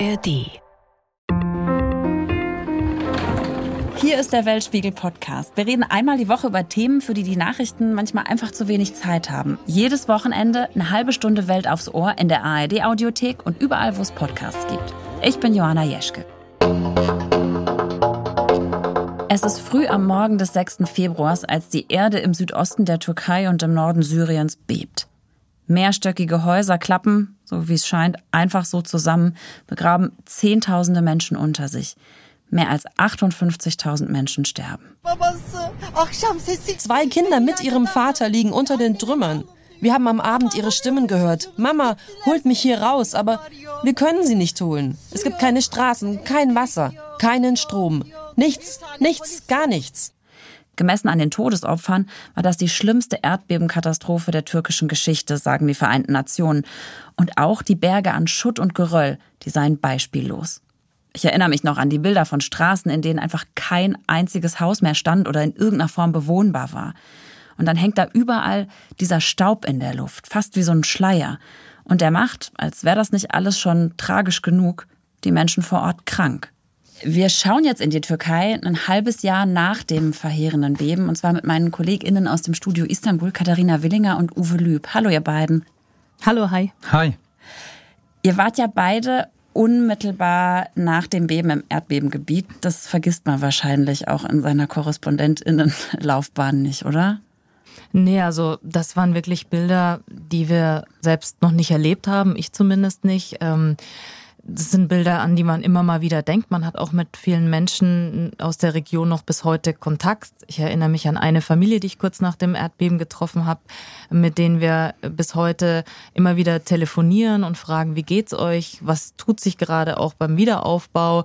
ARD. Hier ist der Weltspiegel Podcast. Wir reden einmal die Woche über Themen, für die die Nachrichten manchmal einfach zu wenig Zeit haben. Jedes Wochenende eine halbe Stunde Welt aufs Ohr in der ARD Audiothek und überall, wo es Podcasts gibt. Ich bin Johanna Jeschke. Es ist früh am Morgen des 6. Februars, als die Erde im Südosten der Türkei und im Norden Syriens bebt. Mehrstöckige Häuser klappen, so wie es scheint, einfach so zusammen, begraben Zehntausende Menschen unter sich. Mehr als 58.000 Menschen sterben. Zwei Kinder mit ihrem Vater liegen unter den Trümmern. Wir haben am Abend ihre Stimmen gehört. Mama, holt mich hier raus, aber wir können sie nicht holen. Es gibt keine Straßen, kein Wasser, keinen Strom. Nichts, nichts, gar nichts. Gemessen an den Todesopfern war das die schlimmste Erdbebenkatastrophe der türkischen Geschichte, sagen die Vereinten Nationen. Und auch die Berge an Schutt und Geröll, die seien beispiellos. Ich erinnere mich noch an die Bilder von Straßen, in denen einfach kein einziges Haus mehr stand oder in irgendeiner Form bewohnbar war. Und dann hängt da überall dieser Staub in der Luft, fast wie so ein Schleier. Und der macht, als wäre das nicht alles schon tragisch genug, die Menschen vor Ort krank. Wir schauen jetzt in die Türkei ein halbes Jahr nach dem verheerenden Beben und zwar mit meinen KollegInnen aus dem Studio Istanbul, Katharina Willinger und Uwe Lüb. Hallo, ihr beiden. Hallo, hi. Hi. Ihr wart ja beide unmittelbar nach dem Beben im Erdbebengebiet. Das vergisst man wahrscheinlich auch in seiner KorrespondentInnenlaufbahn nicht, oder? Nee, also das waren wirklich Bilder, die wir selbst noch nicht erlebt haben, ich zumindest nicht. Ähm das sind Bilder, an die man immer mal wieder denkt. Man hat auch mit vielen Menschen aus der Region noch bis heute Kontakt. Ich erinnere mich an eine Familie, die ich kurz nach dem Erdbeben getroffen habe, mit denen wir bis heute immer wieder telefonieren und fragen, wie geht's euch? Was tut sich gerade auch beim Wiederaufbau?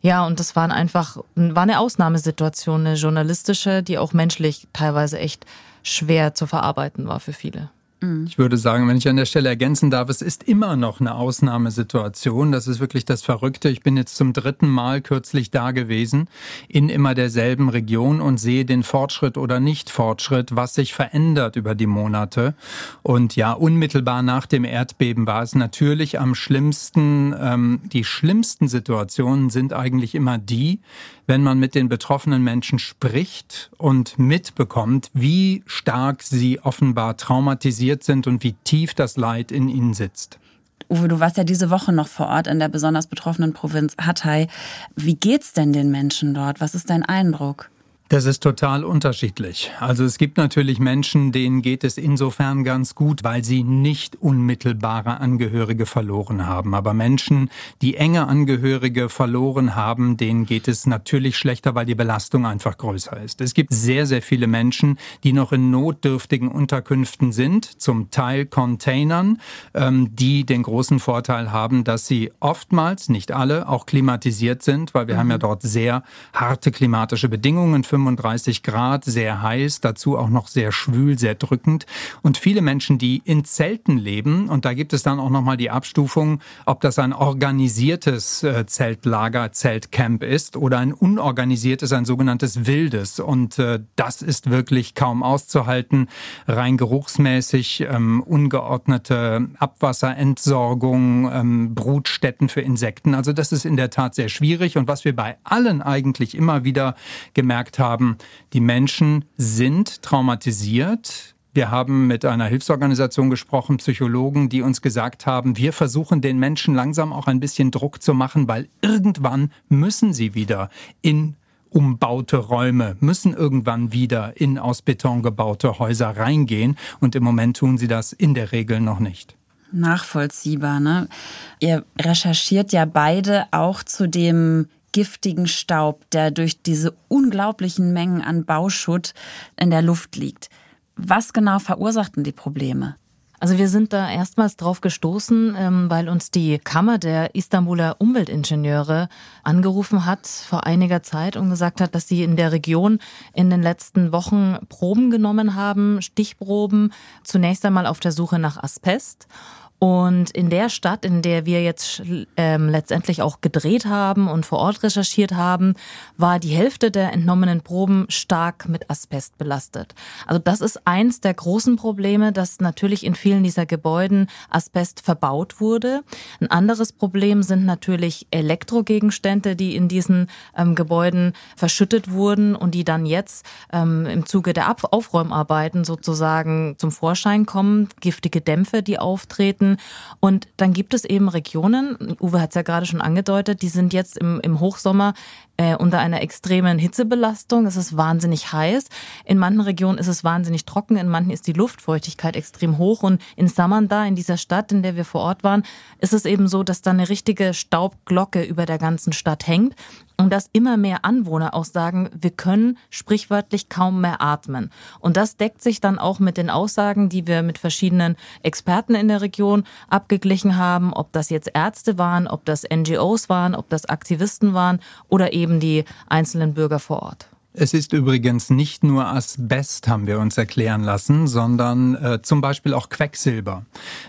Ja, und das waren einfach, war eine Ausnahmesituation, eine journalistische, die auch menschlich teilweise echt schwer zu verarbeiten war für viele. Mhm. Ich würde sagen, wenn ich an der Stelle ergänzen darf, es ist immer noch eine Ausnahmesituation. Das ist wirklich das Verrückte. Ich bin jetzt zum dritten Mal kürzlich da gewesen, in immer derselben Region und sehe den Fortschritt oder Nicht-Fortschritt, was sich verändert über die Monate. Und ja, unmittelbar nach dem Erdbeben war es natürlich am schlimmsten. Ähm, die schlimmsten Situationen sind eigentlich immer die, wenn man mit den betroffenen Menschen spricht und mitbekommt, wie stark sie offenbar traumatisiert sind und wie tief das Leid in ihnen sitzt. Uwe, du warst ja diese Woche noch vor Ort in der besonders betroffenen Provinz Hatay. Wie geht's denn den Menschen dort? Was ist dein Eindruck? Das ist total unterschiedlich. Also es gibt natürlich Menschen, denen geht es insofern ganz gut, weil sie nicht unmittelbare Angehörige verloren haben. Aber Menschen, die enge Angehörige verloren haben, denen geht es natürlich schlechter, weil die Belastung einfach größer ist. Es gibt sehr, sehr viele Menschen, die noch in notdürftigen Unterkünften sind, zum Teil Containern, ähm, die den großen Vorteil haben, dass sie oftmals, nicht alle, auch klimatisiert sind, weil wir mhm. haben ja dort sehr harte klimatische Bedingungen 35 Grad, sehr heiß, dazu auch noch sehr schwül, sehr drückend. Und viele Menschen, die in Zelten leben, und da gibt es dann auch nochmal die Abstufung, ob das ein organisiertes äh, Zeltlager, Zeltcamp ist oder ein unorganisiertes, ein sogenanntes wildes. Und äh, das ist wirklich kaum auszuhalten, rein geruchsmäßig, ähm, ungeordnete Abwasserentsorgung, ähm, Brutstätten für Insekten. Also das ist in der Tat sehr schwierig. Und was wir bei allen eigentlich immer wieder gemerkt haben, haben, die Menschen sind traumatisiert. Wir haben mit einer Hilfsorganisation gesprochen, Psychologen, die uns gesagt haben, wir versuchen den Menschen langsam auch ein bisschen Druck zu machen, weil irgendwann müssen sie wieder in umbaute Räume, müssen irgendwann wieder in aus Beton gebaute Häuser reingehen. Und im Moment tun sie das in der Regel noch nicht nachvollziehbar. Ne? Ihr recherchiert ja beide auch zu dem giftigen Staub, der durch diese unglaublichen Mengen an Bauschutt in der Luft liegt. Was genau verursachten die Probleme? Also wir sind da erstmals drauf gestoßen, ähm, weil uns die Kammer der Istanbuler Umweltingenieure angerufen hat vor einiger Zeit und gesagt hat, dass sie in der Region in den letzten Wochen Proben genommen haben, Stichproben, zunächst einmal auf der Suche nach Asbest Und in der Stadt, in der wir jetzt ähm, letztendlich auch gedreht haben und vor Ort recherchiert haben, war die Hälfte der entnommenen Proben stark mit Asbest belastet. Also das ist eins der großen Probleme, dass natürlich in vielen dieser Gebäuden Asbest verbaut wurde. Ein anderes Problem sind natürlich Elektrogegenstände, die in diesen ähm, Gebäuden verschüttet wurden und die dann jetzt ähm, im Zuge der Ab Aufräumarbeiten sozusagen zum Vorschein kommen. Giftige Dämpfe, die auftreten und dann gibt es eben Regionen, Uwe hat es ja gerade schon angedeutet, die sind jetzt im, im Hochsommer äh, unter einer extremen Hitzebelastung. Es ist wahnsinnig heiß. In manchen Regionen ist es wahnsinnig trocken, in manchen ist die Luftfeuchtigkeit extrem hoch. Und in Samanda, in dieser Stadt, in der wir vor Ort waren, ist es eben so, dass da eine richtige Staubglocke über der ganzen Stadt hängt und dass immer mehr Anwohner auch sagen, wir können sprichwörtlich kaum mehr atmen. Und das deckt sich dann auch mit den Aussagen, die wir mit verschiedenen Experten in der Region abgeglichen haben, ob das jetzt Ärzte waren, ob das NGOs waren, ob das Aktivisten waren oder eben die einzelnen Bürger vor Ort. Es ist übrigens nicht nur Asbest, haben wir uns erklären lassen, sondern äh, zum Beispiel auch Quecksilber,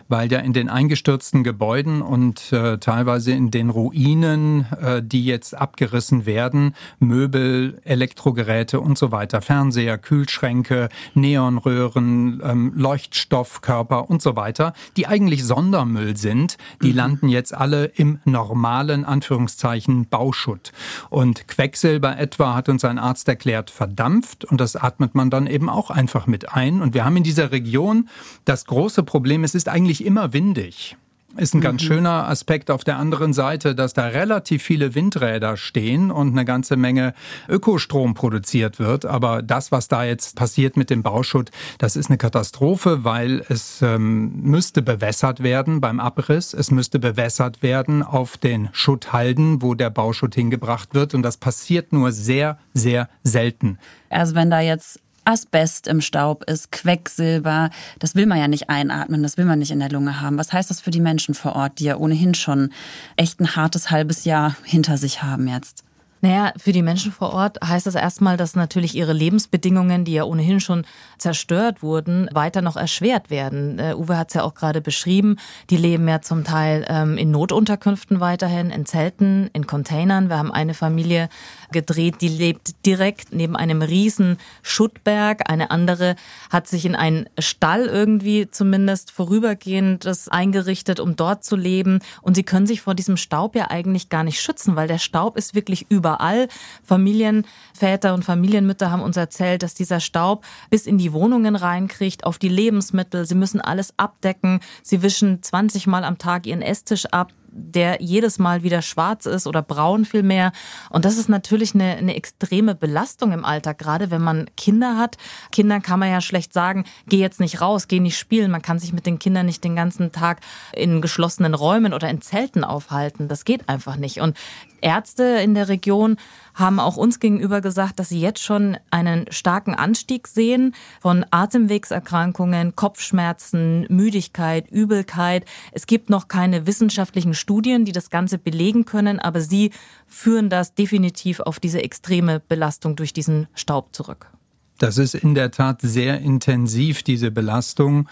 weil ja in den eingestürzten Gebäuden und äh, teilweise in den Ruinen, äh, die jetzt abgerissen werden, Möbel, Elektrogeräte und so weiter, Fernseher, Kühlschränke, Neonröhren, ähm, Leuchtstoffkörper und so weiter, die eigentlich Sondermüll sind, die mhm. landen jetzt alle im normalen Anführungszeichen Bauschutt. Und Quecksilber etwa hat uns ein Arzt erklärt, verdampft und das atmet man dann eben auch einfach mit ein. Und wir haben in dieser Region das große Problem, es ist eigentlich immer windig. Ist ein ganz mhm. schöner Aspekt auf der anderen Seite, dass da relativ viele Windräder stehen und eine ganze Menge Ökostrom produziert wird. Aber das, was da jetzt passiert mit dem Bauschutt, das ist eine Katastrophe, weil es ähm, müsste bewässert werden beim Abriss. Es müsste bewässert werden auf den Schutthalden, wo der Bauschutt hingebracht wird. Und das passiert nur sehr, sehr selten. Also wenn da jetzt Asbest im Staub ist, Quecksilber. Das will man ja nicht einatmen, das will man nicht in der Lunge haben. Was heißt das für die Menschen vor Ort, die ja ohnehin schon echt ein hartes halbes Jahr hinter sich haben jetzt? Naja, für die Menschen vor Ort heißt das erstmal, dass natürlich ihre Lebensbedingungen, die ja ohnehin schon zerstört wurden, weiter noch erschwert werden. Uh, Uwe hat es ja auch gerade beschrieben. Die leben ja zum Teil ähm, in Notunterkünften weiterhin, in Zelten, in Containern. Wir haben eine Familie gedreht, die lebt direkt neben einem riesen Schuttberg. Eine andere hat sich in einen Stall irgendwie zumindest vorübergehend eingerichtet, um dort zu leben. Und sie können sich vor diesem Staub ja eigentlich gar nicht schützen, weil der Staub ist wirklich überall. Familienväter und Familienmütter haben uns erzählt, dass dieser Staub bis in die Wohnungen reinkriegt, auf die Lebensmittel. Sie müssen alles abdecken. Sie wischen 20 Mal am Tag ihren Esstisch ab der jedes Mal wieder schwarz ist oder braun vielmehr. Und das ist natürlich eine, eine extreme Belastung im Alltag, gerade wenn man Kinder hat. Kindern kann man ja schlecht sagen, geh jetzt nicht raus, geh nicht spielen. Man kann sich mit den Kindern nicht den ganzen Tag in geschlossenen Räumen oder in Zelten aufhalten. Das geht einfach nicht. Und Ärzte in der Region haben auch uns gegenüber gesagt, dass sie jetzt schon einen starken Anstieg sehen von Atemwegserkrankungen, Kopfschmerzen, Müdigkeit, Übelkeit. Es gibt noch keine wissenschaftlichen Studien, die das Ganze belegen können, aber sie führen das definitiv auf diese extreme Belastung durch diesen Staub zurück. Das ist in der Tat sehr intensiv, diese Belastung.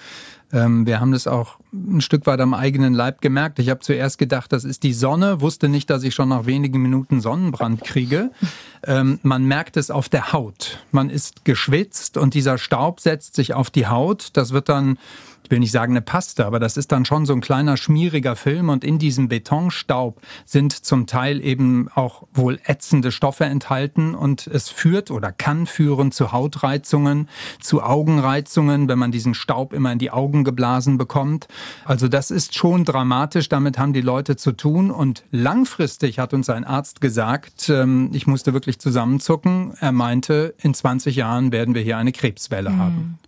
Ähm, wir haben das auch ein Stück weit am eigenen Leib gemerkt. Ich habe zuerst gedacht, das ist die Sonne, wusste nicht, dass ich schon nach wenigen Minuten Sonnenbrand kriege. Ähm, man merkt es auf der Haut. Man ist geschwitzt und dieser Staub setzt sich auf die Haut. Das wird dann ich will nicht sagen eine Paste, aber das ist dann schon so ein kleiner schmieriger Film und in diesem Betonstaub sind zum Teil eben auch wohl ätzende Stoffe enthalten und es führt oder kann führen zu Hautreizungen, zu Augenreizungen, wenn man diesen Staub immer in die Augen geblasen bekommt. Also das ist schon dramatisch, damit haben die Leute zu tun und langfristig hat uns ein Arzt gesagt, ähm, ich musste wirklich zusammenzucken, er meinte, in 20 Jahren werden wir hier eine Krebswelle mhm. haben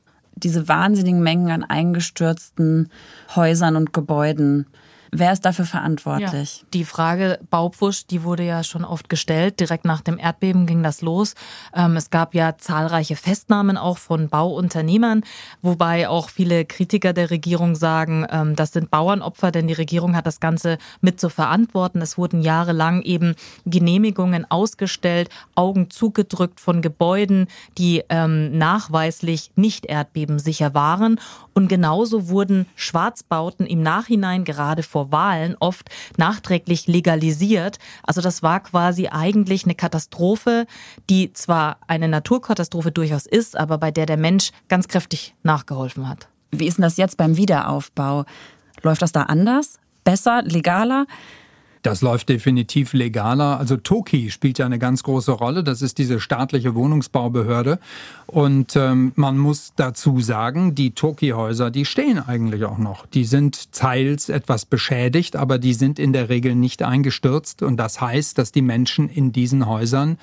diese wahnsinnigen Mengen an eingestürzten Häusern und Gebäuden. Wer ist dafür verantwortlich? Ja. Die Frage Baupfusch, die wurde ja schon oft gestellt. Direkt nach dem Erdbeben ging das los. Ähm, es gab ja zahlreiche Festnahmen auch von Bauunternehmern, wobei auch viele Kritiker der Regierung sagen, ähm, das sind Bauernopfer, denn die Regierung hat das Ganze mit zu verantworten. Es wurden jahrelang eben Genehmigungen ausgestellt, Augen zugedrückt von Gebäuden, die ähm, nachweislich nicht erdbebensicher waren. Und genauso wurden Schwarzbauten im Nachhinein gerade vor Wahlen oft nachträglich legalisiert. Also das war quasi eigentlich eine Katastrophe, die zwar eine Naturkatastrophe durchaus ist, aber bei der der Mensch ganz kräftig nachgeholfen hat. Wie ist denn das jetzt beim Wiederaufbau? Läuft das da anders? Besser? Legaler? Das läuft definitiv legaler. Also Toki spielt ja eine ganz große Rolle. Das ist diese staatliche Wohnungsbaubehörde. Und ähm, man muss dazu sagen, die Toki-Häuser, die stehen eigentlich auch noch. Die sind teils etwas beschädigt, aber die sind in der Regel nicht eingestürzt. Und das heißt, dass die Menschen in diesen Häusern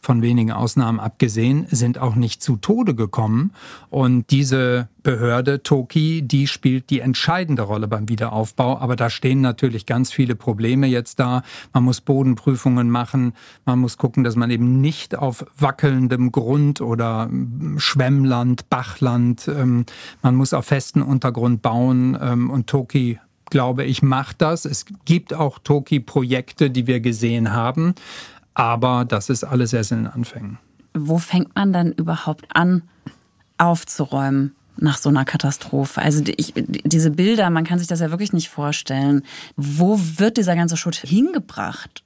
von wenigen Ausnahmen abgesehen, sind auch nicht zu Tode gekommen. Und diese Behörde, Toki, die spielt die entscheidende Rolle beim Wiederaufbau. Aber da stehen natürlich ganz viele Probleme jetzt da. Man muss Bodenprüfungen machen. Man muss gucken, dass man eben nicht auf wackelndem Grund oder Schwemmland, Bachland, ähm, man muss auf festen Untergrund bauen. Ähm, und Toki glaube ich, macht das. Es gibt auch Toki-Projekte, die wir gesehen haben. Aber das ist alles erst in den Anfängen. Wo fängt man dann überhaupt an, aufzuräumen? nach so einer Katastrophe. Also ich, diese Bilder, man kann sich das ja wirklich nicht vorstellen. Wo wird dieser ganze Schutt hingebracht?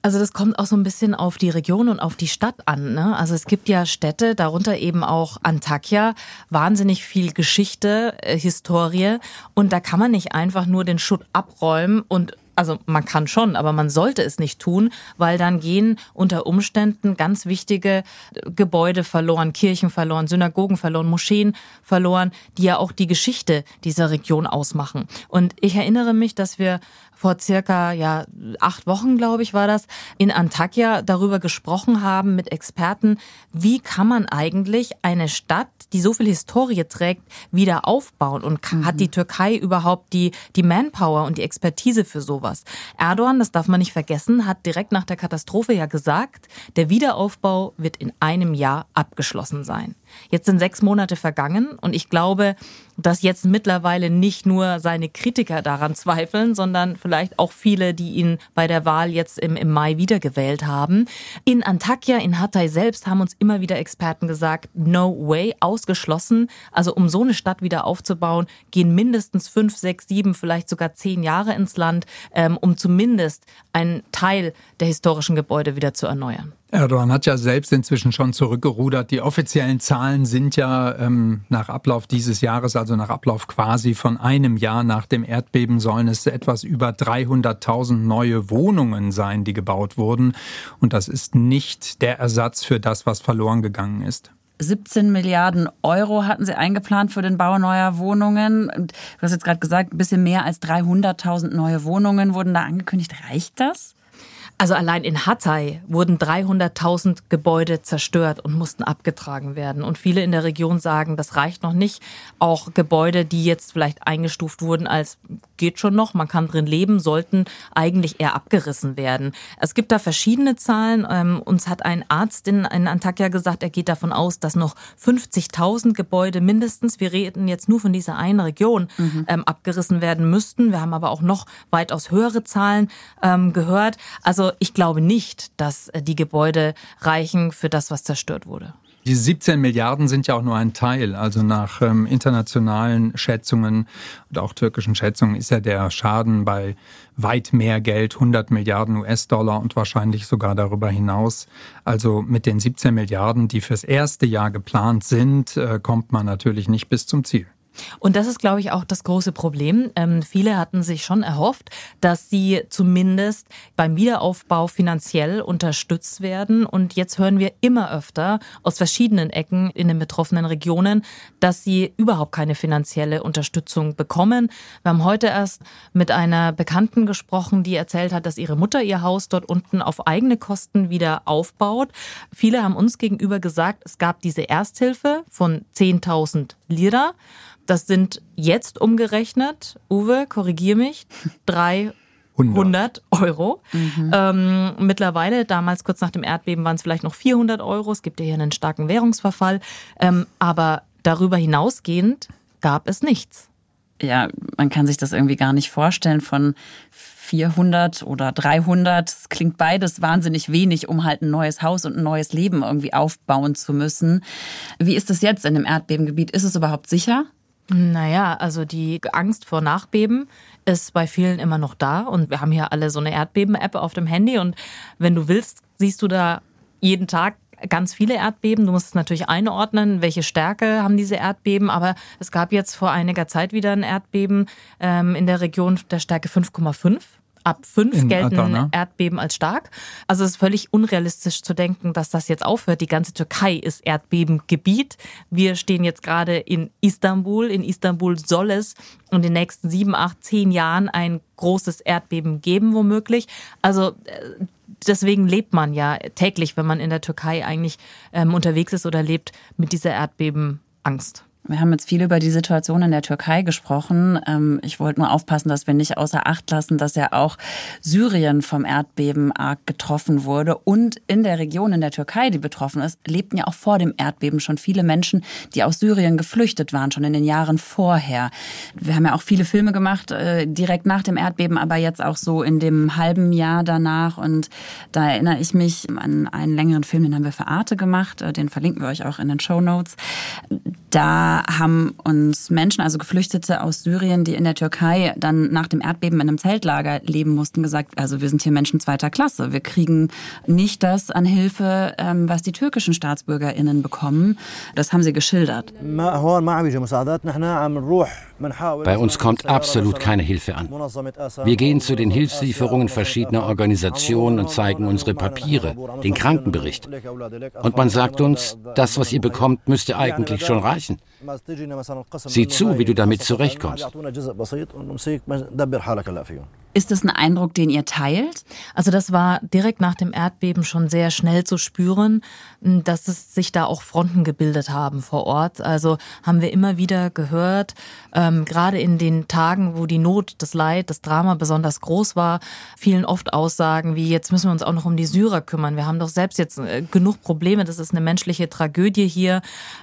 Also das kommt auch so ein bisschen auf die Region und auf die Stadt an. Ne? Also es gibt ja Städte, darunter eben auch Antakya, wahnsinnig viel Geschichte, äh, Historie. Und da kann man nicht einfach nur den Schutt abräumen und also man kann schon, aber man sollte es nicht tun, weil dann gehen unter Umständen ganz wichtige Gebäude verloren, Kirchen verloren, Synagogen verloren, Moscheen verloren, die ja auch die Geschichte dieser Region ausmachen. Und ich erinnere mich, dass wir vor circa ja acht Wochen, glaube ich, war das, in Antakya darüber gesprochen haben mit Experten, wie kann man eigentlich eine Stadt, die so viel Historie trägt, wieder aufbauen und mhm. hat die Türkei überhaupt die, die Manpower und die Expertise für sowas? Erdogan, das darf man nicht vergessen, hat direkt nach der Katastrophe ja gesagt, der Wiederaufbau wird in einem Jahr abgeschlossen sein. Jetzt sind sechs Monate vergangen und ich glaube, dass jetzt mittlerweile nicht nur seine Kritiker daran zweifeln, sondern vielleicht auch viele, die ihn bei der Wahl jetzt im, im Mai wiedergewählt haben. In Antakya, in Hatay selbst haben uns immer wieder Experten gesagt, no way, ausgeschlossen. Also um so eine Stadt wieder aufzubauen, gehen mindestens fünf, sechs, sieben, vielleicht sogar zehn Jahre ins Land, ähm, um zumindest einen Teil der historischen Gebäude wieder zu erneuern. Erdogan hat ja selbst inzwischen schon zurückgerudert. Die offiziellen Zahlen sind ja ähm, nach Ablauf dieses Jahres, also nach Ablauf quasi von einem Jahr nach dem Erdbeben, sollen es etwas über 300.000 neue Wohnungen sein, die gebaut wurden. Und das ist nicht der Ersatz für das, was verloren gegangen ist. 17 Milliarden Euro hatten sie eingeplant für den Bau neuer Wohnungen. Du hast jetzt gerade gesagt, ein bisschen mehr als 300.000 neue Wohnungen wurden da angekündigt. Reicht das? Also allein in Hatay wurden 300.000 Gebäude zerstört und mussten abgetragen werden. Und viele in der Region sagen, das reicht noch nicht. Auch Gebäude, die jetzt vielleicht eingestuft wurden als geht schon noch, man kann drin leben, sollten eigentlich eher abgerissen werden. Es gibt da verschiedene Zahlen. Ähm, uns hat ein Arzt in, in Antakya gesagt, er geht davon aus, dass noch 50.000 Gebäude mindestens, wir reden jetzt nur von dieser einen Region, mhm. ähm, abgerissen werden müssten. Wir haben aber auch noch weitaus höhere Zahlen ähm, gehört. Also ich glaube nicht, dass äh, die Gebäude reichen für das, was zerstört wurde. Die 17 Milliarden sind ja auch nur ein Teil. Also nach ähm, internationalen Schätzungen und auch türkischen Schätzungen ist ja der Schaden bei weit mehr Geld, 100 Milliarden US-Dollar und wahrscheinlich sogar darüber hinaus. Also mit den 17 Milliarden, die fürs erste Jahr geplant sind, äh, kommt man natürlich nicht bis zum Ziel. Und das ist, glaube ich, auch das große Problem. Ähm, viele hatten sich schon erhofft, dass sie zumindest beim Wiederaufbau finanziell unterstützt werden. Und jetzt hören wir immer öfter aus verschiedenen Ecken in den betroffenen Regionen, dass sie überhaupt keine finanzielle Unterstützung bekommen. Wir haben heute erst mit einer Bekannten gesprochen, die erzählt hat, dass ihre Mutter ihr Haus dort unten auf eigene Kosten wieder aufbaut. Viele haben uns gegenüber gesagt, es gab diese Ersthilfe von 10.000 Lira. Das sind jetzt umgerechnet, Uwe, korrigier mich, 300 Euro. Mhm. Ähm, mittlerweile, damals kurz nach dem Erdbeben, waren es vielleicht noch 400 Euro. Es gibt ja hier einen starken Währungsverfall. Ähm, aber darüber hinausgehend gab es nichts. Ja, man kann sich das irgendwie gar nicht vorstellen von 400 oder 300. Es klingt beides wahnsinnig wenig, um halt ein neues Haus und ein neues Leben irgendwie aufbauen zu müssen. Wie ist es jetzt in dem Erdbebengebiet? Ist es überhaupt sicher? Naja, also die Angst vor Nachbeben ist bei vielen immer noch da und wir haben hier alle so eine Erdbeben-App auf dem Handy und wenn du willst, siehst du da jeden Tag ganz viele Erdbeben. Du musst es natürlich einordnen, welche Stärke haben diese Erdbeben. Aber es gab jetzt vor einiger Zeit wieder ein Erdbeben ähm, in der Region der Stärke 5,5 ab fünf in gelten Adana. Erdbeben als stark. Also es ist völlig unrealistisch zu denken, dass das jetzt aufhört. Die ganze Türkei ist Erdbebengebiet. Wir stehen jetzt gerade in Istanbul. In Istanbul soll es in den nächsten sieben, acht, zehn Jahren ein großes Erdbeben geben, womöglich. Also äh, deswegen lebt man ja täglich, wenn man in der Türkei eigentlich ähm, unterwegs ist oder lebt, mit dieser Erdbebenangst. Wir haben jetzt viel über die Situation in der Türkei gesprochen. Ähm, ich wollte nur aufpassen, dass wir nicht außer Acht lassen, dass ja auch Syrien vom Erdbeben arg getroffen wurde. Und in der Region in der Türkei, die betroffen ist, lebten ja auch vor dem Erdbeben schon viele Menschen, die aus Syrien geflüchtet waren, schon in den Jahren vorher. Wir haben ja auch viele Filme gemacht, äh, direkt nach dem Erdbeben, aber jetzt auch so in dem halben Jahr danach. Und da erinnere ich mich an einen längeren Film, den haben wir für Arte gemacht. Äh, den verlinken wir euch auch in den Show Notes. Da haben uns Menschen, also Geflüchtete aus Syrien, die in der Türkei dann nach dem Erdbeben in einem Zeltlager leben mussten, gesagt, also wir sind hier Menschen zweiter Klasse. Wir kriegen nicht das an Hilfe, ähm, was die türkischen StaatsbürgerInnen bekommen. Das haben sie geschildert. Bei uns kommt absolut keine Hilfe an. Wir gehen zu den Hilfslieferungen verschiedener Organisationen und zeigen unsere Papiere, den Krankenbericht. Und man sagt uns, das, was ihr bekommt, müsste eigentlich schon reichen. Imagine Sieh zu, wie du damit zurechtkommst. Ist das ein Eindruck, den ihr teilt? Also das war direkt nach dem Erdbeben schon sehr schnell zu spüren, dass es sich da auch Fronten gebildet haben vor Ort. Also haben wir immer wieder gehört, ähm, gerade in den Tagen, wo die Not, das Leid, das Drama besonders groß war, fielen oft Aussagen wie, jetzt müssen wir uns auch noch um die Syrer kümmern. Wir haben doch selbst jetzt äh, genug Probleme, das ist eine menschliche Tragödie hier.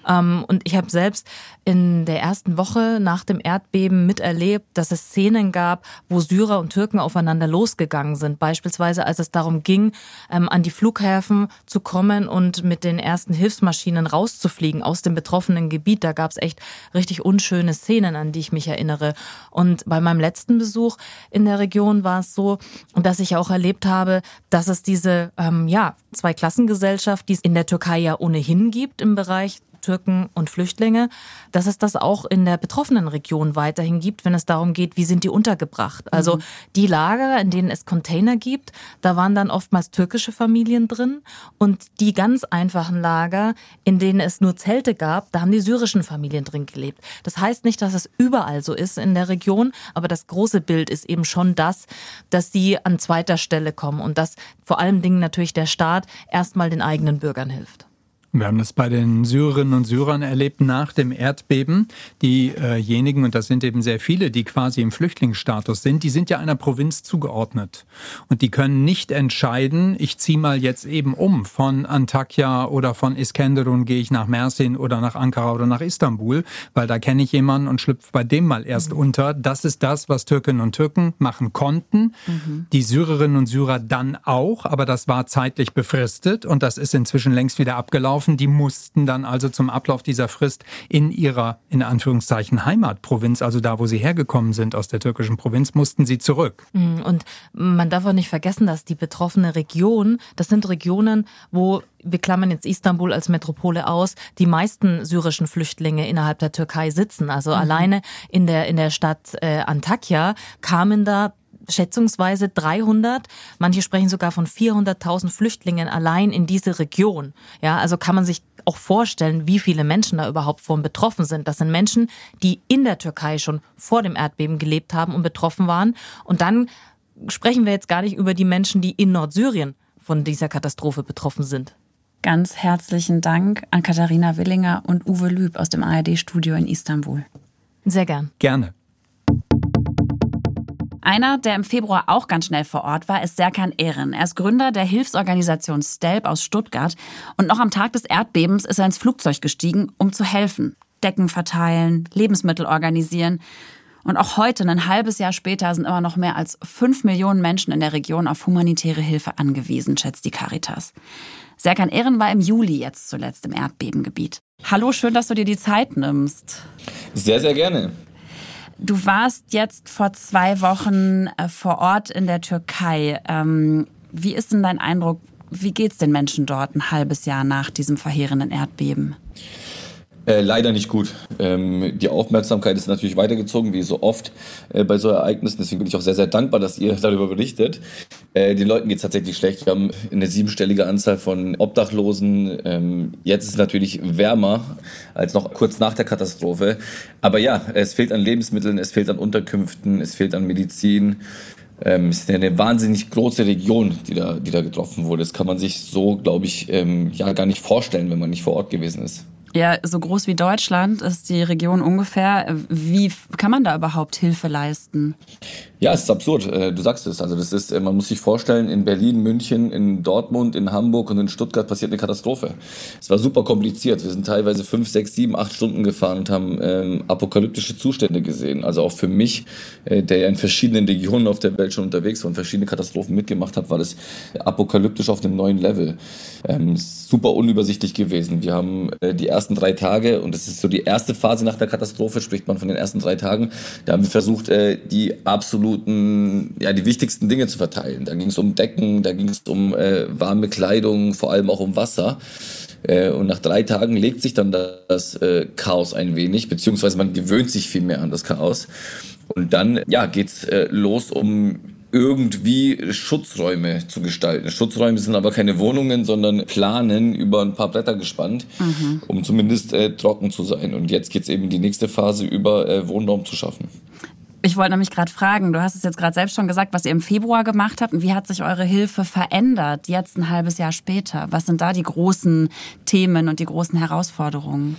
Ähm, und ich habe selbst in der ersten Woche nach dem Erdbeben miterlebt, dass es Szenen gab, wo Syrer und Türken aufeinander losgegangen sind. Beispielsweise, als es darum ging, ähm, an die Flughäfen zu kommen und mit den ersten Hilfsmaschinen rauszufliegen aus dem betroffenen Gebiet. Da gab es echt richtig unschöne Szenen, an die ich mich erinnere. Und bei meinem letzten Besuch in der Region war es so, dass ich auch erlebt habe, dass es diese ähm, ja, Zweiklassengesellschaft, die es in der Türkei ja ohnehin gibt im Bereich Türken und Flüchtlinge, dass es das auch in der betroffenen Region weiterhin gibt, wenn es darum geht, wie sind die untergebracht. Also mhm. die Lager, in denen es Container gibt, da waren dann oftmals türkische Familien drin und die ganz einfachen Lager, in denen es nur Zelte gab, da haben die syrischen Familien drin gelebt. Das heißt nicht, dass es überall so ist in der Region, aber das große Bild ist eben schon das, dass sie an zweiter Stelle kommen und dass vor allen Dingen natürlich der Staat erstmal den eigenen Bürgern hilft. Wir haben das bei den Syrerinnen und Syrern erlebt nach dem Erdbeben. Diejenigen, und das sind eben sehr viele, die quasi im Flüchtlingsstatus sind, die sind ja einer Provinz zugeordnet. Und die können nicht entscheiden, ich ziehe mal jetzt eben um von Antakya oder von Iskenderun gehe ich nach Mersin oder nach Ankara oder nach Istanbul, weil da kenne ich jemanden und schlüpfe bei dem mal erst mhm. unter. Das ist das, was Türkinnen und Türken machen konnten. Mhm. Die Syrerinnen und Syrer dann auch, aber das war zeitlich befristet und das ist inzwischen längst wieder abgelaufen gelaufen. Die mussten dann also zum Ablauf dieser Frist in ihrer, in Anführungszeichen, Heimatprovinz, also da, wo sie hergekommen sind aus der türkischen Provinz, mussten sie zurück. Mm, und man darf auch nicht vergessen, dass die betroffene Region, das sind Regionen, wo wir klammern jetzt Istanbul als Metropole aus, die meisten syrischen Flüchtlinge innerhalb der Türkei sitzen. Also mhm. alleine in der, in der Stadt äh, Antakya kamen da schätzungsweise 300, manche sprechen sogar von 400.000 Flüchtlingen allein in diese Region. Ja, also kann man sich auch vorstellen, wie viele Menschen da überhaupt von betroffen sind. Das sind Menschen, die in der Türkei schon vor dem Erdbeben gelebt haben und betroffen waren. Und dann sprechen wir jetzt gar nicht über die Menschen, die in Nordsyrien von dieser Katastrophe betroffen sind. Ganz herzlichen Dank an Katharina Willinger und Uwe Lüb aus dem ARD-Studio in Istanbul. Sehr gern. Gerne. Einer, der im Februar auch ganz schnell vor Ort war, ist Serkan Ehren. Er ist Gründer der Hilfsorganisation STELP aus Stuttgart. Und noch am Tag des Erdbebens ist er ins Flugzeug gestiegen, um zu helfen. Decken verteilen, Lebensmittel organisieren. Und auch heute, ein halbes Jahr später, sind immer noch mehr als fünf Millionen Menschen in der Region auf humanitäre Hilfe angewiesen, schätzt die Caritas. Serkan Ehren war im Juli jetzt zuletzt im Erdbebengebiet. Hallo, schön, dass du dir die Zeit nimmst. Sehr, sehr gerne. Du warst jetzt vor zwei Wochen äh, vor Ort in der Türkei. Ähm, wie ist denn dein Eindruck? Wie geht es den Menschen dort ein halbes Jahr nach diesem verheerenden Erdbeben? Äh, leider nicht gut. Ähm, die Aufmerksamkeit ist natürlich weitergezogen, wie so oft äh, bei so Ereignissen. Deswegen bin ich auch sehr, sehr dankbar, dass ihr darüber berichtet. Äh, den Leuten geht es tatsächlich schlecht. Wir haben eine siebenstellige Anzahl von Obdachlosen. Ähm, jetzt ist es natürlich wärmer als noch kurz nach der Katastrophe. Aber ja, es fehlt an Lebensmitteln, es fehlt an Unterkünften, es fehlt an Medizin. Ähm, es ist eine wahnsinnig große Region, die da, die da getroffen wurde. Das kann man sich so, glaube ich, ähm, ja gar nicht vorstellen, wenn man nicht vor Ort gewesen ist. Ja, so groß wie Deutschland ist die Region ungefähr. Wie kann man da überhaupt Hilfe leisten? Ja, es ist absurd. Äh, du sagst es. Also das ist, äh, man muss sich vorstellen, in Berlin, München, in Dortmund, in Hamburg und in Stuttgart passiert eine Katastrophe. Es war super kompliziert. Wir sind teilweise fünf, sechs, sieben, acht Stunden gefahren und haben ähm, apokalyptische Zustände gesehen. Also auch für mich, äh, der ja in verschiedenen Regionen auf der Welt schon unterwegs war und verschiedene Katastrophen mitgemacht hat, war das apokalyptisch auf einem neuen Level. Ähm, super unübersichtlich gewesen. Wir haben äh, die ersten drei Tage und das ist so die erste Phase nach der Katastrophe, spricht man von den ersten drei Tagen. Da haben wir versucht, äh, die absolut absoluten, ja, die wichtigsten Dinge zu verteilen. Da ging es um Decken, da ging es um äh, warme Kleidung, vor allem auch um Wasser. Äh, und nach drei Tagen legt sich dann das äh, Chaos ein wenig, beziehungsweise man gewöhnt sich viel mehr an das Chaos. Und dann, ja, geht's äh, los um irgendwie Schutzräume zu gestalten. Schutzräume sind aber keine Wohnungen, sondern planen über ein paar Blätter gespannt, mhm. um zumindest äh, trocken zu sein. Und jetzt geht's eben die nächste Phase über äh, Wohnraum zu schaffen. Ich wollte nämlich gerade fragen, du hast es jetzt gerade selbst schon gesagt, was ihr im Februar gemacht habt und wie hat sich eure Hilfe verändert jetzt ein halbes Jahr später? Was sind da die großen Themen und die großen Herausforderungen?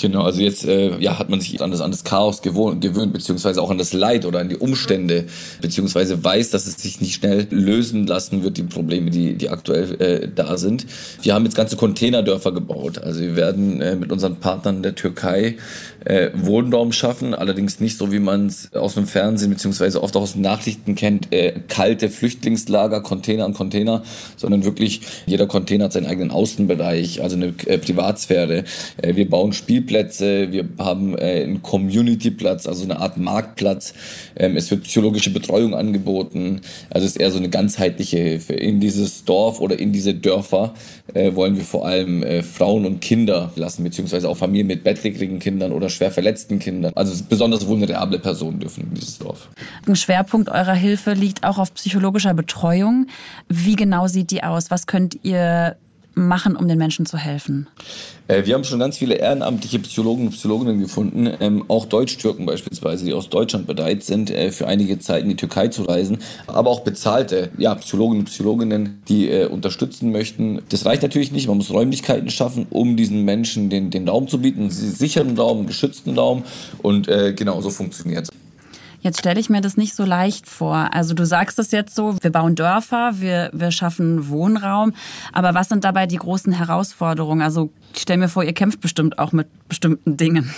Genau, also jetzt äh, ja, hat man sich an das, an das Chaos gewohnt, gewöhnt, beziehungsweise auch an das Leid oder an die Umstände, beziehungsweise weiß, dass es sich nicht schnell lösen lassen wird, die Probleme, die, die aktuell äh, da sind. Wir haben jetzt ganze Containerdörfer gebaut. Also wir werden äh, mit unseren Partnern der Türkei äh, Wohnraum schaffen, allerdings nicht so, wie man es aus dem Fernsehen, beziehungsweise oft auch aus den Nachrichten kennt, äh, kalte Flüchtlingslager, Container an Container, sondern wirklich jeder Container hat seinen eigenen Außenbereich, also eine äh, Privatsphäre. Äh, wir bauen Spiel Spielplätze, wir haben äh, einen Community-Platz, also eine Art Marktplatz. Ähm, es wird psychologische Betreuung angeboten. Also es ist eher so eine ganzheitliche Hilfe. In dieses Dorf oder in diese Dörfer äh, wollen wir vor allem äh, Frauen und Kinder lassen, beziehungsweise auch Familien mit bettlägerigen Kindern oder schwer verletzten Kindern. Also besonders vulnerable Personen dürfen in dieses Dorf. Ein Schwerpunkt eurer Hilfe liegt auch auf psychologischer Betreuung. Wie genau sieht die aus? Was könnt ihr machen, um den Menschen zu helfen? Äh, wir haben schon ganz viele ehrenamtliche Psychologen und Psychologinnen gefunden, ähm, auch Deutsch-Türken beispielsweise, die aus Deutschland bereit sind, äh, für einige Zeit in die Türkei zu reisen, aber auch bezahlte ja, Psychologen und Psychologinnen, die äh, unterstützen möchten. Das reicht natürlich nicht, man muss Räumlichkeiten schaffen, um diesen Menschen den, den Raum zu bieten, einen sicheren Raum, einen geschützten Raum und äh, genau so funktioniert es. Jetzt stelle ich mir das nicht so leicht vor. Also du sagst es jetzt so, wir bauen Dörfer, wir, wir schaffen Wohnraum. Aber was sind dabei die großen Herausforderungen? Also ich stelle mir vor, ihr kämpft bestimmt auch mit bestimmten Dingen.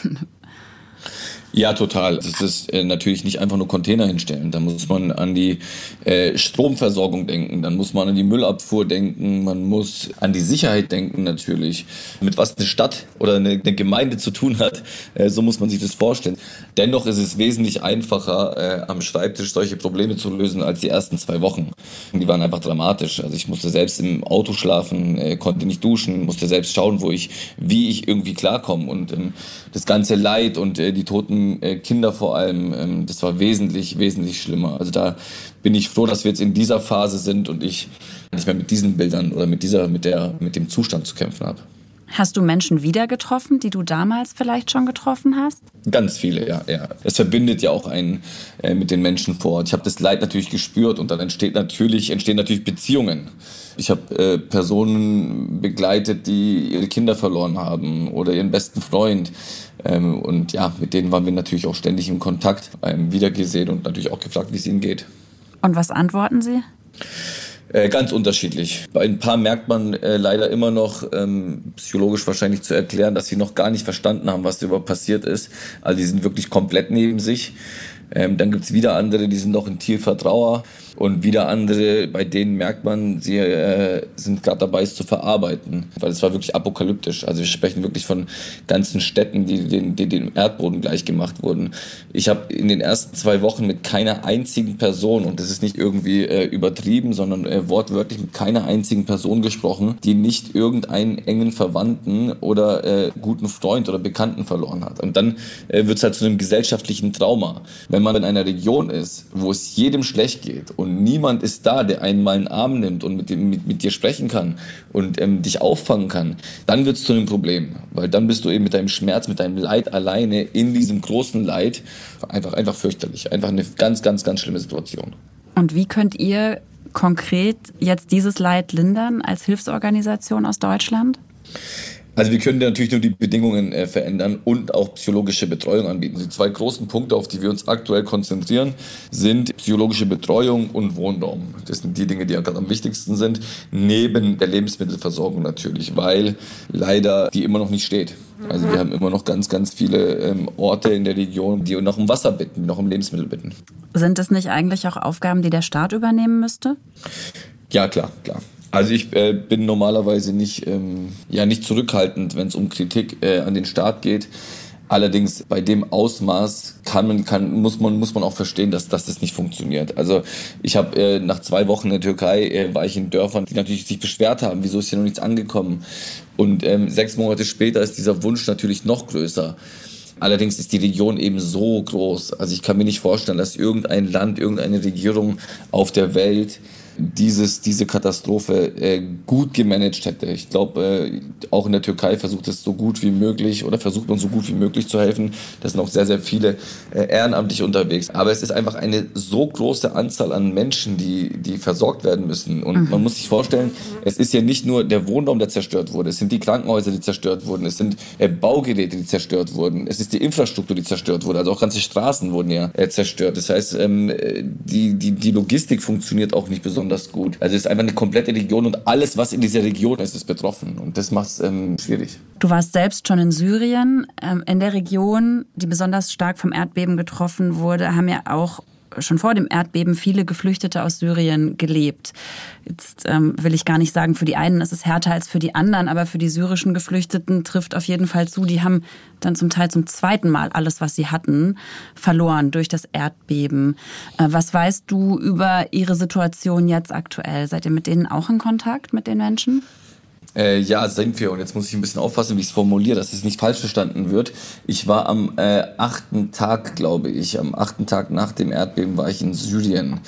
Ja, total. Das ist äh, natürlich nicht einfach nur Container hinstellen. Da muss man an die äh, Stromversorgung denken, dann muss man an die Müllabfuhr denken, man muss an die Sicherheit denken natürlich. Mit was eine Stadt oder eine, eine Gemeinde zu tun hat, äh, so muss man sich das vorstellen. Dennoch ist es wesentlich einfacher, äh, am Schreibtisch solche Probleme zu lösen als die ersten zwei Wochen. Die waren einfach dramatisch. Also ich musste selbst im Auto schlafen, äh, konnte nicht duschen, musste selbst schauen, wo ich, wie ich irgendwie klarkomme und ähm, das ganze Leid und äh, die toten äh, Kinder vor allem, ähm, das war wesentlich, wesentlich schlimmer. Also da bin ich froh, dass wir jetzt in dieser Phase sind und ich nicht mehr mit diesen Bildern oder mit dieser, mit der, mit dem Zustand zu kämpfen habe. Hast du Menschen wieder getroffen, die du damals vielleicht schon getroffen hast? Ganz viele, ja, ja. Es verbindet ja auch einen äh, mit den Menschen vor Ort. Ich habe das Leid natürlich gespürt und dann entsteht natürlich, entstehen natürlich Beziehungen. Ich habe äh, Personen begleitet, die ihre Kinder verloren haben oder ihren besten Freund. Ähm, und ja, mit denen waren wir natürlich auch ständig in Kontakt, ähm, wiedergesehen und natürlich auch gefragt, wie es ihnen geht. Und was antworten sie? Äh, ganz unterschiedlich. Bei ein paar merkt man äh, leider immer noch, ähm, psychologisch wahrscheinlich zu erklären, dass sie noch gar nicht verstanden haben, was überhaupt passiert ist. Also die sind wirklich komplett neben sich. Ähm, dann gibt's wieder andere, die sind noch in tiefer Trauer. Und wieder andere, bei denen merkt man, sie äh, sind gerade dabei, es zu verarbeiten. Weil es war wirklich apokalyptisch. Also wir sprechen wirklich von ganzen Städten, die, den, die dem Erdboden gleich gemacht wurden. Ich habe in den ersten zwei Wochen mit keiner einzigen Person, und das ist nicht irgendwie äh, übertrieben, sondern äh, wortwörtlich mit keiner einzigen Person gesprochen, die nicht irgendeinen engen Verwandten oder äh, guten Freund oder Bekannten verloren hat. Und dann äh, wird es halt zu einem gesellschaftlichen Trauma. Wenn man in einer Region ist, wo es jedem schlecht geht und niemand ist da, der einen mal einen Arm nimmt und mit, mit, mit dir sprechen kann und ähm, dich auffangen kann, dann wird es zu einem Problem. Weil dann bist du eben mit deinem Schmerz, mit deinem Leid alleine in diesem großen Leid. Einfach, einfach fürchterlich. Einfach eine ganz, ganz, ganz schlimme Situation. Und wie könnt ihr konkret jetzt dieses Leid lindern als Hilfsorganisation aus Deutschland? Also wir können natürlich nur die Bedingungen äh, verändern und auch psychologische Betreuung anbieten. Die zwei großen Punkte, auf die wir uns aktuell konzentrieren, sind psychologische Betreuung und Wohnraum. Das sind die Dinge, die gerade am wichtigsten sind, neben der Lebensmittelversorgung natürlich, weil leider die immer noch nicht steht. Also wir haben immer noch ganz, ganz viele ähm, Orte in der Region, die noch um Wasser bitten, noch um Lebensmittel bitten. Sind das nicht eigentlich auch Aufgaben, die der Staat übernehmen müsste? Ja, klar, klar. Also ich äh, bin normalerweise nicht, ähm, ja, nicht zurückhaltend, wenn es um Kritik äh, an den Staat geht. Allerdings bei dem Ausmaß kann man, kann, muss man, muss man auch verstehen, dass, dass das nicht funktioniert. Also ich habe äh, nach zwei Wochen in der Türkei äh, war ich in Dörfern, die natürlich sich beschwert haben, wieso ist hier noch nichts angekommen. Und ähm, sechs Monate später ist dieser Wunsch natürlich noch größer. Allerdings ist die Region eben so groß. Also ich kann mir nicht vorstellen, dass irgendein Land, irgendeine Regierung auf der Welt dieses, diese Katastrophe äh, gut gemanagt hätte. Ich glaube, äh, auch in der Türkei versucht es so gut wie möglich oder versucht man so gut wie möglich zu helfen. Da sind auch sehr, sehr viele äh, ehrenamtlich unterwegs. Aber es ist einfach eine so große Anzahl an Menschen, die, die versorgt werden müssen. Und mhm. man muss sich vorstellen, es ist ja nicht nur der Wohnraum, der zerstört wurde. Es sind die Krankenhäuser, die zerstört wurden. Es sind äh, Baugeräte, die zerstört wurden. Es ist die Infrastruktur, die zerstört wurde. Also auch ganze Straßen wurden ja äh, zerstört. Das heißt, ähm, die, die, die Logistik funktioniert auch nicht besonders besonders gut. Also es ist einfach eine komplette Region und alles, was in dieser Region ist, ist betroffen. Und das macht es ähm, schwierig. Du warst selbst schon in Syrien. Ähm, in der Region, die besonders stark vom Erdbeben getroffen wurde, haben ja auch schon vor dem Erdbeben viele Geflüchtete aus Syrien gelebt. Jetzt ähm, will ich gar nicht sagen, für die einen ist es härter als für die anderen, aber für die syrischen Geflüchteten trifft auf jeden Fall zu, die haben dann zum Teil zum zweiten Mal alles, was sie hatten, verloren durch das Erdbeben. Äh, was weißt du über ihre Situation jetzt aktuell? Seid ihr mit denen auch in Kontakt, mit den Menschen? Äh, ja, sind wir. Und jetzt muss ich ein bisschen aufpassen, wie ich es formuliere, dass es nicht falsch verstanden wird. Ich war am äh, achten Tag, glaube ich, am achten Tag nach dem Erdbeben war ich in Syrien.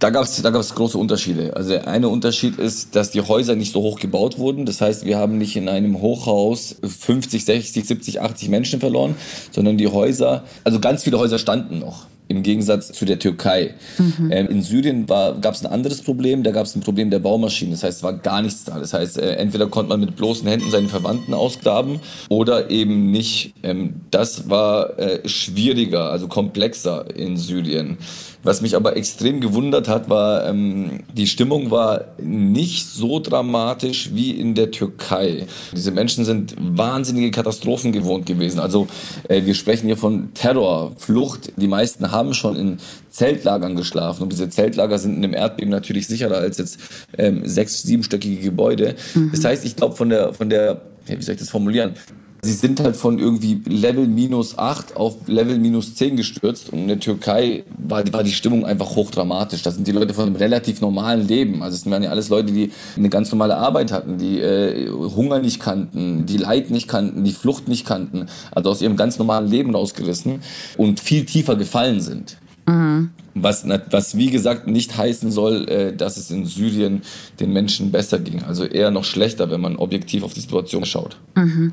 Da gab es da gab's große Unterschiede. Also der eine Unterschied ist, dass die Häuser nicht so hoch gebaut wurden. Das heißt, wir haben nicht in einem Hochhaus 50, 60, 70, 80 Menschen verloren, sondern die Häuser, also ganz viele Häuser standen noch im Gegensatz zu der Türkei. Mhm. Ähm, in Syrien gab es ein anderes Problem, da gab es ein Problem der Baumaschinen. Das heißt, es war gar nichts da. Das heißt, äh, entweder konnte man mit bloßen Händen seine Verwandten ausgraben oder eben nicht. Ähm, das war äh, schwieriger, also komplexer in Syrien. Was mich aber extrem gewundert hat, war, ähm, die Stimmung war nicht so dramatisch wie in der Türkei. Diese Menschen sind wahnsinnige Katastrophen gewohnt gewesen. Also äh, wir sprechen hier von Terror, Flucht. Die meisten haben schon in Zeltlagern geschlafen. Und diese Zeltlager sind in einem Erdbeben natürlich sicherer als jetzt ähm, sechs-, siebenstöckige Gebäude. Mhm. Das heißt, ich glaube, von der, von der, ja, wie soll ich das formulieren? Sie sind halt von irgendwie Level minus 8 auf Level minus 10 gestürzt und in der Türkei war, war die Stimmung einfach hochdramatisch. Das sind die Leute von einem relativ normalen Leben. Also es waren ja alles Leute, die eine ganz normale Arbeit hatten, die äh, Hunger nicht kannten, die Leid nicht kannten, die Flucht nicht kannten, also aus ihrem ganz normalen Leben rausgerissen und viel tiefer gefallen sind. Mhm. Was, was wie gesagt nicht heißen soll, äh, dass es in Syrien den Menschen besser ging. Also eher noch schlechter, wenn man objektiv auf die Situation schaut. Mhm.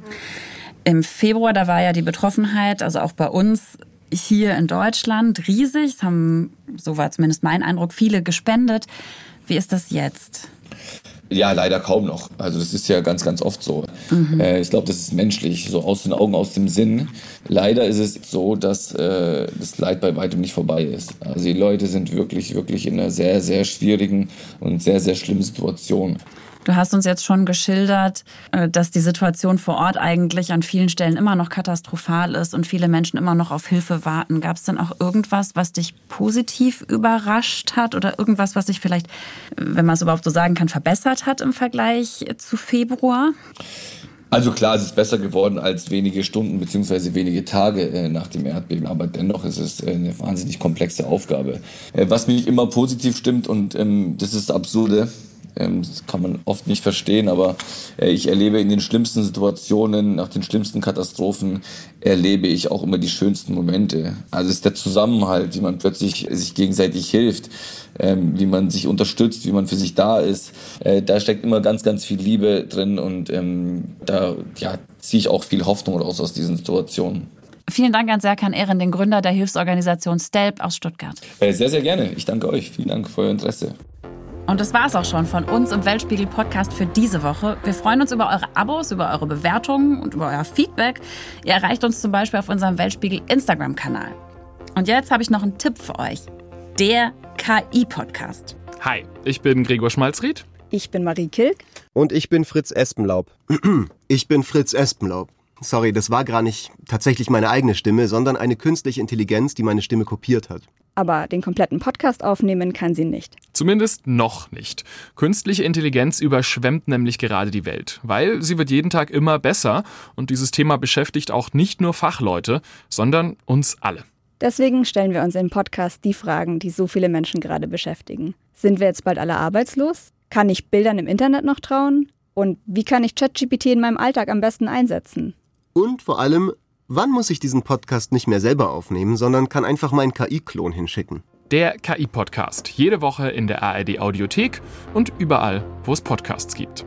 Im Februar, da war ja die Betroffenheit, also auch bei uns hier in Deutschland, riesig. Es haben, so war zumindest mein Eindruck, viele gespendet. Wie ist das jetzt? Ja, leider kaum noch. Also das ist ja ganz, ganz oft so. Mhm. Äh, ich glaube, das ist menschlich, so aus den Augen, aus dem Sinn. Leider ist es so, dass äh, das Leid bei weitem nicht vorbei ist. Also die Leute sind wirklich, wirklich in einer sehr, sehr schwierigen und sehr, sehr schlimmen Situation. Du hast uns jetzt schon geschildert, äh, dass die Situation vor Ort eigentlich an vielen Stellen immer noch katastrophal ist und viele Menschen immer noch auf Hilfe warten. Gab es denn auch irgendwas, was dich positiv überrascht hat oder irgendwas, was sich vielleicht, wenn man es überhaupt so sagen kann, verbessert hat im Vergleich zu Februar? Also klar, es ist besser geworden als wenige Stunden bzw. wenige Tage äh, nach dem Erdbeben, aber dennoch ist es äh, eine wahnsinnig komplexe Aufgabe. Äh, was mich immer positiv stimmt und ähm, das ist das Absurde, das kann man oft nicht verstehen, aber äh, ich erlebe in den schlimmsten Situationen, nach den schlimmsten Katastrophen, erlebe ich auch immer die schönsten Momente. Also es ist der Zusammenhalt, wie man plötzlich sich gegenseitig hilft, ähm, wie man sich unterstützt, wie man für sich da ist. Äh, da steckt immer ganz, ganz viel Liebe drin und ähm, da ja, ziehe ich auch viel Hoffnung raus aus diesen Situationen. Vielen Dank an Serkan Ehren, den Gründer der Hilfsorganisation STELP aus Stuttgart. Äh, sehr, sehr gerne. Ich danke euch. Vielen Dank für euer Interesse. Und das war's auch schon von uns im Weltspiegel Podcast für diese Woche. Wir freuen uns über eure Abos, über eure Bewertungen und über euer Feedback. Ihr erreicht uns zum Beispiel auf unserem Weltspiegel Instagram-Kanal. Und jetzt habe ich noch einen Tipp für euch. Der KI-Podcast. Hi, ich bin Gregor Schmalzried. Ich bin Marie Kilk. Und ich bin Fritz Espenlaub. Ich bin Fritz Espenlaub. Sorry, das war gar nicht tatsächlich meine eigene Stimme, sondern eine künstliche Intelligenz, die meine Stimme kopiert hat aber den kompletten Podcast aufnehmen kann sie nicht. Zumindest noch nicht. Künstliche Intelligenz überschwemmt nämlich gerade die Welt, weil sie wird jeden Tag immer besser und dieses Thema beschäftigt auch nicht nur Fachleute, sondern uns alle. Deswegen stellen wir uns im Podcast die Fragen, die so viele Menschen gerade beschäftigen. Sind wir jetzt bald alle arbeitslos? Kann ich Bildern im Internet noch trauen? Und wie kann ich ChatGPT in meinem Alltag am besten einsetzen? Und vor allem, Wann muss ich diesen Podcast nicht mehr selber aufnehmen, sondern kann einfach meinen KI-Klon hinschicken? Der KI-Podcast. Jede Woche in der ARD Audiothek und überall, wo es Podcasts gibt.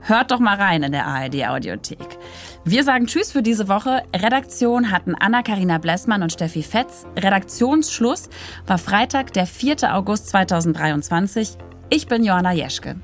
Hört doch mal rein in der ARD Audiothek. Wir sagen Tschüss für diese Woche. Redaktion hatten Anna-Karina Blessmann und Steffi Fetz. Redaktionsschluss war Freitag, der 4. August 2023. Ich bin Johanna Jeschke.